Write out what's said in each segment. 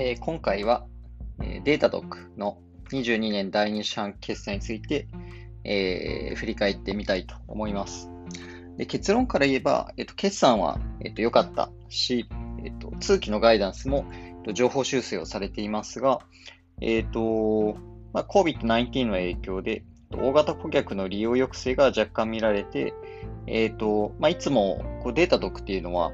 えー今回は、えー、データドックの22年第2四半期決算について、えー振り返ってみたいと思います。で結論から言えば、えっと決算はえっとかったし、えっと通期のガイダンスもえっと情報修正をされていますが、えっとまあ、COVID-19 の影響で、大型顧客の利用抑制が若干見られて、えっとまあ、いつもこうデータドックっていうのは、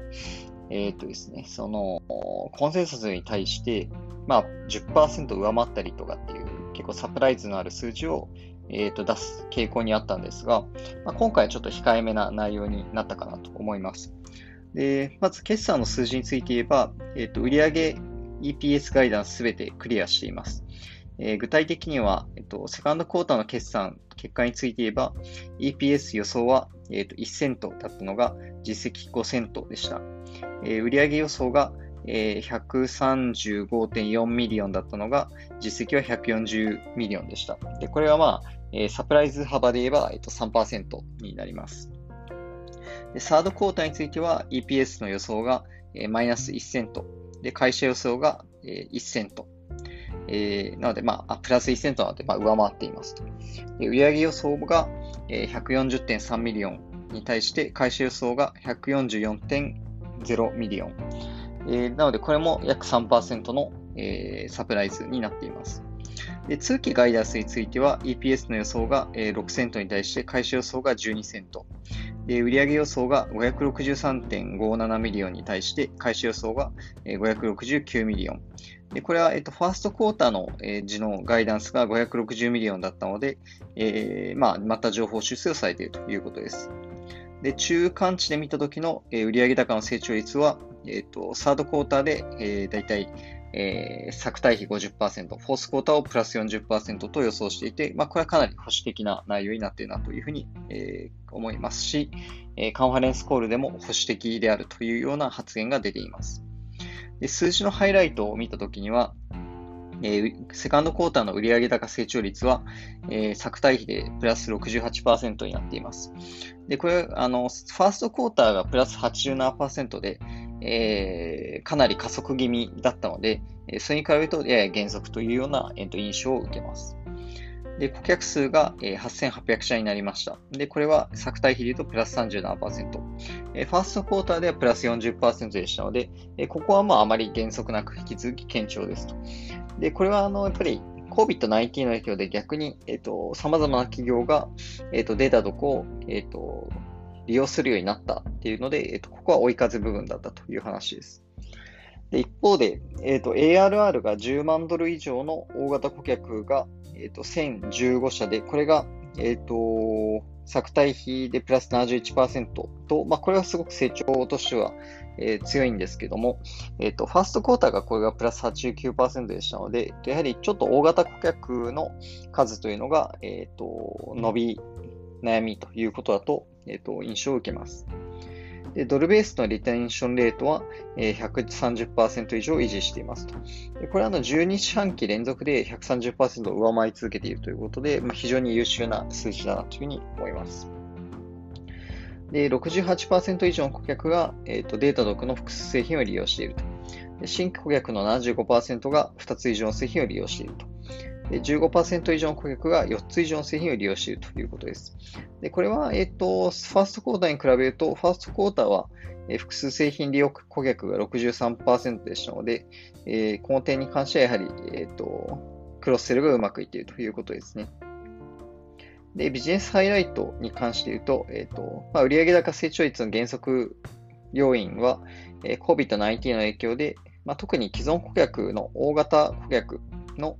えっとですね、そのコンセンサスに対して、まあ、10%上回ったりとかっていう結構サプライズのある数字を、えー、と出す傾向にあったんですが、まあ、今回はちょっと控えめな内容になったかなと思います。でまず、決算の数字について言えば、えー、と売上 EPS ガイダンスすべてクリアしています。えー具体的には、えっと、セカンドクォーターの決算結果について言えば、EPS 予想は、えー、と1セントだったのが実績5セントでした。えー売上予想が、えー135.4 million だったのが、実績は140 million でした。で、これはまあ、えーサプライズ幅で言えば、えっと、3%になります。で、 third quarter については、EPS の予想が、えーマイナス1セント。で、会社予想が、えー1セント。えーなので、ま、あプラス1セントなので、まあ、上回っていますと。で売上予想が、えー140.3 million に対して、会社予想が144.0 million。えーなので、これも約3%の、えーサプライズになっています。で通期ガイダンスについては、EPS の予想が、えー6セントに対して、会社予想が12セント。で売上予想が563.57 million に対して、会社予想がえー569 million。でこれは、えっと、 first quarter の、えー時のガイダンスが560 million だったので、えーまあ、また上方修正をされているということです。で中間値で見た時の、えー売上高の成長率は、えー、と third quarter で、えー、大体、えー、昨対比50%、フォースクォーターをプラス40%と予想していて、まあ、これはかなり保守的な内容になっているなというふうに、えー思いますし、えーカンファレンスコールでも保守的であるというような発言が出ています。で数字のハイライトを見たときには、えーセカンドクォーターの売上高成長率は、えー作対比でプラス68%になっています。で、これ、あの、ファーストクォーターがプラス87%で、えーかなり加速気味だったので、それに比べるとやや減速というような、えーと印象を受けます。で、顧客数が、8800社になりました。で、これは作対比で言うとプラス37%。えファーストクォーターではプラス40%でしたので、えここはまああまり減速なく引き続き堅調ですと。で、これはあの、やっぱり COVID-19 の影響で逆に、えっ、と、様々な企業が、えっ、と、データどこを、えっ、と、利用するようになったっていうので、えっ、と、ここは追い風部分だったという話です。で、一方で、えっ、と、ARR が10万ドル以上の大型顧客が、えっ、と、1015社で、これが、えっ、と、作対比でプラス71%と、まあ、これはすごく成長としては、えー強いんですけども、えっ、と、ファーストクォーターがこれがプラス89%でしたので、やはりちょっと大型顧客の数というのが、えっ、と、伸び悩みということだと、えっ、と、印象を受けます。で、ドルベースのリテンションレートは、130%以上維持していますと。でこれはの12四半期連続で130%を上回り続けているということで、まあ、非常に優秀な数字だなというふうに思います。で、68%以上の顧客が、えー、とデータドックの複数製品を利用していると。新規顧客の75%が2つ以上の製品を利用していると。で15%以上の顧客が4つ以上の製品を利用しているということです。でこれは、えっ、と、ファーストクォーターに比べると、ファーストクォーターは、え複数製品利用顧客が63%でしたので、えーこの点に関してはやはり、えっ、と、クロスセルがうまくいっているということですね。で、ビジネスハイライトに関して言うと、えっ、と、まあ、売上高成長率の減速要因は、えー COVID-19 の影響で、まあ、特に既存顧客の大型顧客の、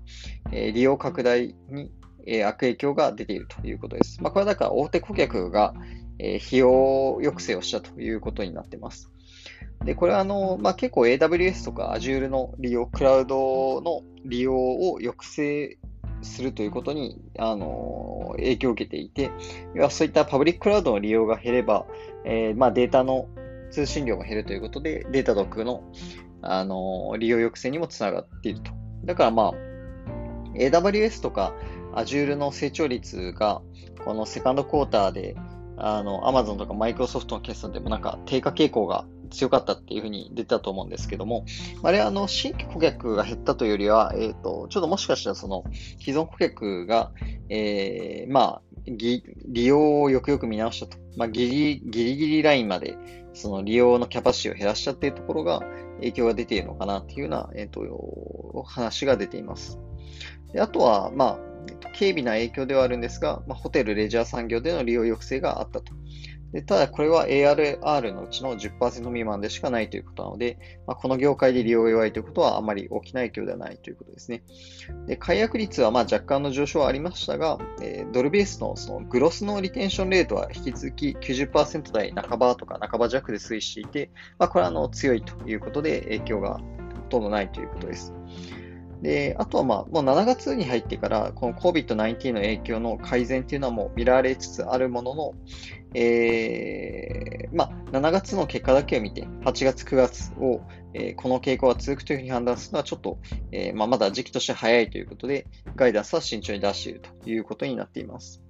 え利用拡大に、え悪影響が出ているということです。まあ、これはだから大手顧客が、え費用抑制をしたということになっています。で、これはあの、まあ、結構 AWS とか Azure の利用、クラウドの利用を抑制するということに、あの、影響を受けていて、要はそういったパブリッククラウドの利用が減れば、えーまあ、データの通信量が減るということで、 Datadog の、あの、利用抑制にもつながっていると。だからまあ、AWS とか Azure の成長率が、この second quarter で、あの、Amazon とか Microsoft の決算でもなんか低下傾向が強かったっていうふうに出たと思うんですけども、あれはあの新規顧客が減ったというよりは、えっ、ー、と、ちょっともしかしたらその既存顧客が、えー、まあ、利用をよくよく見直したと。まあ、ギリ、ギリギリラインまで、その利用のキャパシティを減らしちゃっているところが影響が出ているのかなっていうような、えっ、ー、と、話が出ています。であとは、まあ、軽微な影響ではあるんですが、まあ、ホテル、レジャー産業での利用抑制があったと。でただ、これは ARR のうちの10%未満でしかないということなので、まあ、この業界で利用が弱いということはあまり大きな影響ではないということですね。で解約率はま若干の上昇はありましたが、えー、ドルベースのそのグロスのリテンションレートは引き続き90%台半ばとか半ば弱で推移していて、まあ、これはあの強いということで影響がほとんどないということです。で、あとはまあ、もう7月に入ってから、この COVID-19 の影響の改善っていうのはもう見られつつあるものの、えー、まあ、7月の結果だけを見て、8月、9月を、えー、この傾向が続くというふうに判断するのはちょっと、えー、まあ、まだ時期として早いということで、ガイダンスは慎重に出しているということになっています。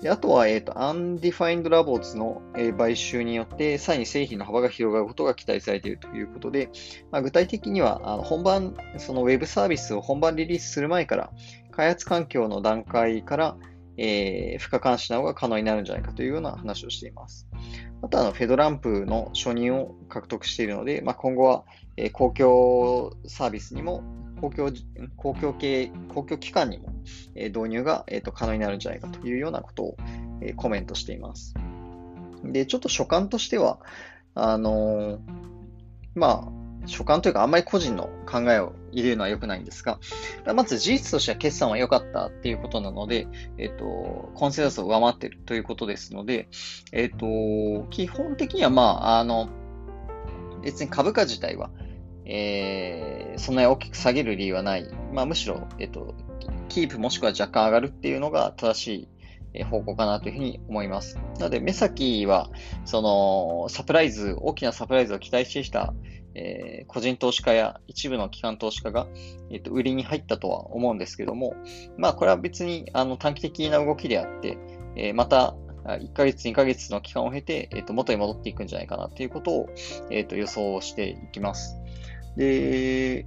であとは、えっ、ー、と、Undefined Labs の、えー、買収によって、さらに製品の幅が広がることが期待されているということで、まあ、具体的には、あの本番、その Web サービスを本番リリースする前から、開発環境の段階から、えー、付加監視などが可能になるんじゃないかというような話をしています。あとは、フェドランプの承認を獲得しているので、まあ、今後は、え、公共サービスにも公共、公共系、公共機関にも、え導入が、えーと、可能になるんじゃないかというようなことを、えコメントしています。で、ちょっと所感としては、あのー、まあ、所感というか、あんまり個人の考えを入れるのは良くないんですが、まず事実としては決算は良かったっていうことなので、えっ、ー、と、コンセンサスを上回っているということですので、えっ、ー、と、基本的には、まあ、あの、別に株価自体は、えー、そんなに大きく下げる理由はない。まあ、むしろ、えっと、キープもしくは若干上がるっていうのが正しい方向かなというふうに思います。なので、目先は、その、サプライズ、大きなサプライズを期待してきた、えー、個人投資家や一部の機関投資家が、えっと、売りに入ったとは思うんですけども、まあ、これは別に、あの、短期的な動きであって、えー、また、1ヶ月、2ヶ月の期間を経て、えっと、元に戻っていくんじゃないかなということを、えっと、予想していきます。で、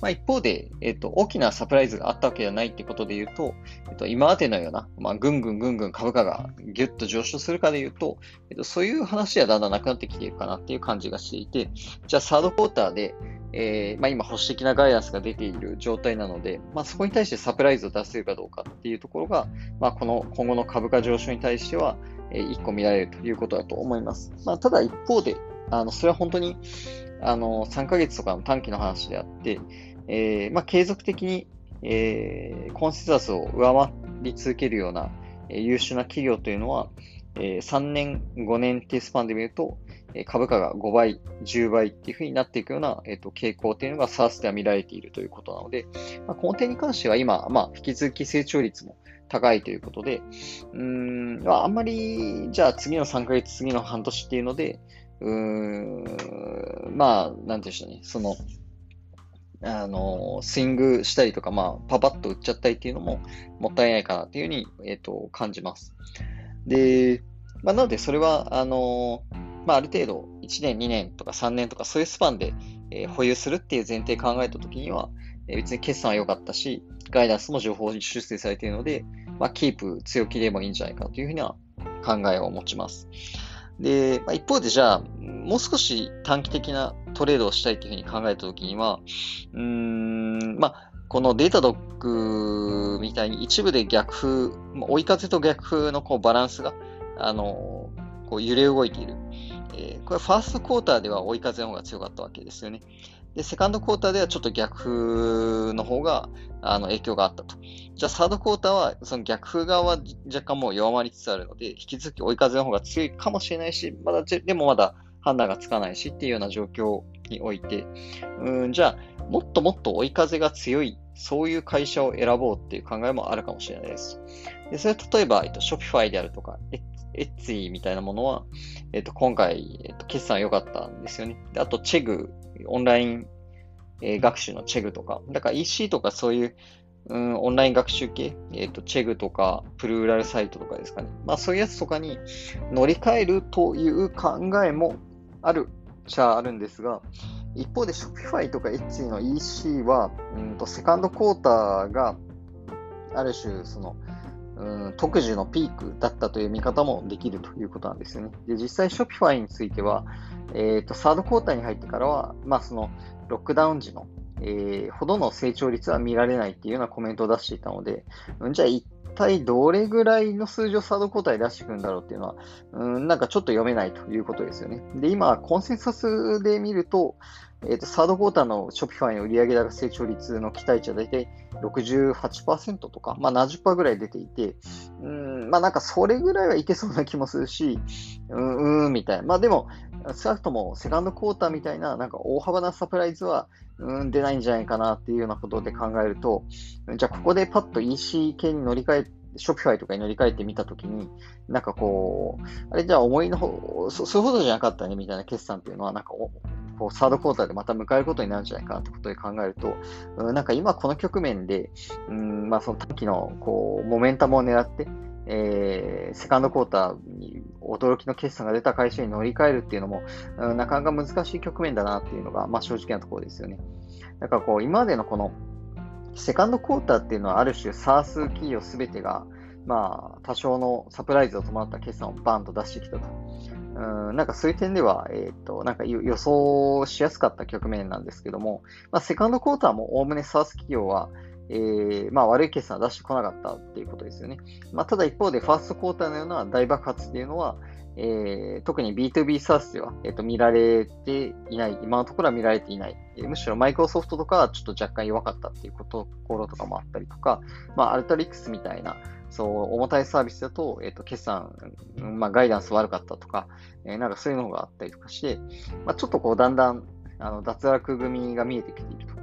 まあ、一方で、えっと、大きなサプライズがあったわけではないってことで言うと、えっと、今までのような、まあ、ぐんぐんぐんぐん株価がギュッと上昇するかで言うと、えっと、そういう話はだんだんなくなってきているかなっていう感じがしていて、じゃあ、サードクォーターで、えー、まあ、今、保守的なガイダンスが出ている状態なので、まあ、そこに対してサプライズを出せるかどうかっていうところが、まあ、この今後の株価上昇に対しては、え、一個見られるということだと思います。まあ、ただ一方で、あの、それは本当に、あの、3ヶ月とかの短期の話であって、えー、まあ、継続的に、えー、コンセンサスを上回り続けるような、え、優秀な企業というのは、え、3年、5年っていうスパンで見ると、え株価が5倍、10倍っていう風になっていくような、えーと、傾向というのが SARS では見られているということなので、まあ、この点に関しては今、まあ、引き続き成長率も高いということで、うん、あんまり、じゃあ次の3ヶ月、次の半年っていうので、うん、まあ、なんていうんでしょうね、その、あの、スイングしたりとか、まあ、パパッと打っちゃったりっていうのももったいないかなっていうふうに、えっ、ー、と、感じます。で、まあ、なので、それは、あの、まあ、ある程度、1年、2年とか3年とか、そういうスパンで、えー、保有するっていう前提考えたときには、えー、別に決算は良かったし、ガイダンスも情報に修正されているので、まあ、キープ強気でもいいんじゃないかというふうには考えを持ちます。で、まあ、一方でじゃあ、もう少し短期的なトレードをしたいというふうに考えたときには、うーん、まあ、このデータドックみたいに一部で逆風、追い風と逆風のこうバランスが、あの、こう揺れ動いている。えー、これファーストクォーターでは追い風の方が強かったわけですよね。で、セカンドクォーターではちょっと逆風の方が、あの、影響があったと。じゃあ、サードクォーターは、その逆風側は若干もう弱まりつつあるので、引き続き追い風の方が強いかもしれないし、まだ、でもまだ判断がつかないしっていうような状況において、うん、じゃあ、もっともっと追い風が強い、そういう会社を選ぼうっていう考えもあるかもしれないです。で、それは例えば、えっと、ショピファイであるとか、エッツィみたいなものは、えっと、今回、えっと、決算良かったんですよね。で、あと、チェグオンライン、えー、学習のチェグとか、だから EC とかそういう、うん、オンライン学習系、えっ、ー、と、チェグとか、プルーラルサイトとかですかね。まあそういうやつとかに乗り換えるという考えもあるちゃあるんですが、一方で Shopify とか Etsy の EC は、うんとセカンドクォーターがある種、その、うん、特需のピークだったという見方もできるということなんですよね。で、実際 Shopify については、え、ー、と、サードクォーターに入ってからは、まあ、その、ロックダウン時の、えー、ほどの成長率は見られないっていうようなコメントを出していたので、うん、じゃあ一体どれぐらいの数字をサードクォーターで出していくんだろうっていうのは、うん、なんかちょっと読めないということですよね。で、今、コンセンサスで見ると、えーと、サードクォーターの Shopify の売上高成長率の期待値は大体68%とか、まあ、70%ぐらい出ていて、うん、まあなんかそれぐらいはいけそうな気もするし、うん、うん、みたいな。まあでも、少なくともセカンドクォーターみたいななんか大幅なサプライズは、うん、出ないんじゃないかなっていうようなことで考えると、じゃあここでパッと EC 系に乗り換えショピファイとかに乗り換えてみたときに、なんかこう、あれじゃあ思いのほそ、そういうことじゃなかったねみたいな決算っていうのは、なんかこうサードクォーターでまた迎えることになるんじゃないかなってことで考えると、うん、なんか今この局面で、うんまあ、その短期のこうモメンタムを狙って、えー、セカンドクォーターに驚きの決算が出た会社に乗り換えるっていうのも、うん、なかなか難しい局面だなっていうのが、まあ、正直なところですよね。だからこう今までのこのセカンドクォーターっていうのはある種 SARS 企業すべてが、まあ、多少のサプライズを伴った決算をバンと出してきたと。うん、なんかそういう点では、えっ、ー、と、なんか予想しやすかった局面なんですけども、まあ、セカンドクォーターもおおむねサース企業は、えー、まあ悪い決算は出してこなかったっていうことですよね。まあ、ただ一方で、ファーストクォーターのような大爆発っていうのは、えー、特に B2B サースでは、えーと、見られていない、今のところは見られていない、えー、むしろマイクロソフトとかはちょっと若干弱かったっていうこところとかもあったりとか、まあ、 Alteryx みたいな、そう、重たいサービスだと、えっ、ー、と、決算、まあ、ガイダンス悪かったとか、えー、なんかそういうのがあったりとかして、まあ、ちょっとこう、だんだん、あの、脱落組が見えてきていると。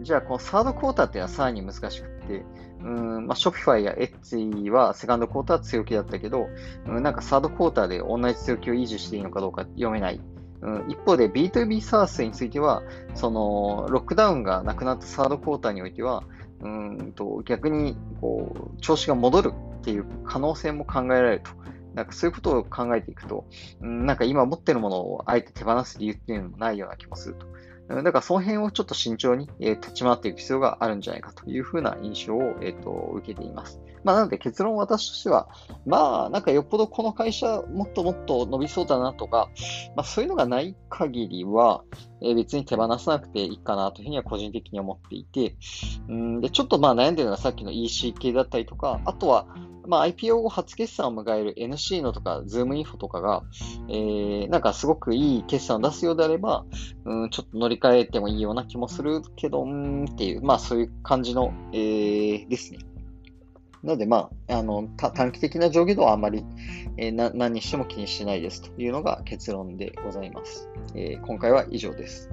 じゃあ、この third quarter っていうのはさらに難しくて、うん、まあ、 Shopify やエッツはセカンドクォーター強気だったけど、うん、なんかサードクォーターで同じ強気を維持していいのかどうか読めない。うん、一方で B2B サースについては、その、ロックダウンがなくなったサードクォーターにおいては、うんと逆にこう調子が戻るっていう可能性も考えられると。なんかそういうことを考えていくと、うん、なんか今持ってるものをあえて手放す理由っていうのもないような気もすると。だからその辺をちょっと慎重に、え、立ち回っていく必要があるんじゃないかというふうな印象を、えーと、受けています。まあ、なので結論私としては、まあ、なんかよっぽどこの会社もっともっと伸びそうだなとか、まあ、そういうのがない限りは、え、別に手放さなくていいかなというふうには個人的に思っていて、うんでちょっとまあ悩んでるのはさっきの EC 系だったりとか、あとは、まあ、IPO 後初決算を迎える NC のとか Zoom インフォとかが、えー、なんかすごくいい決算を出すようであれば、うん、ちょっと乗り換えてもいいような気もするけど、うんっていう、まあそういう感じの、えー、ですね。なので、まあ、あの短期的な上下動はあまり、えー、な何にしても気にしてないですというのが結論でございます。えー、今回は以上です。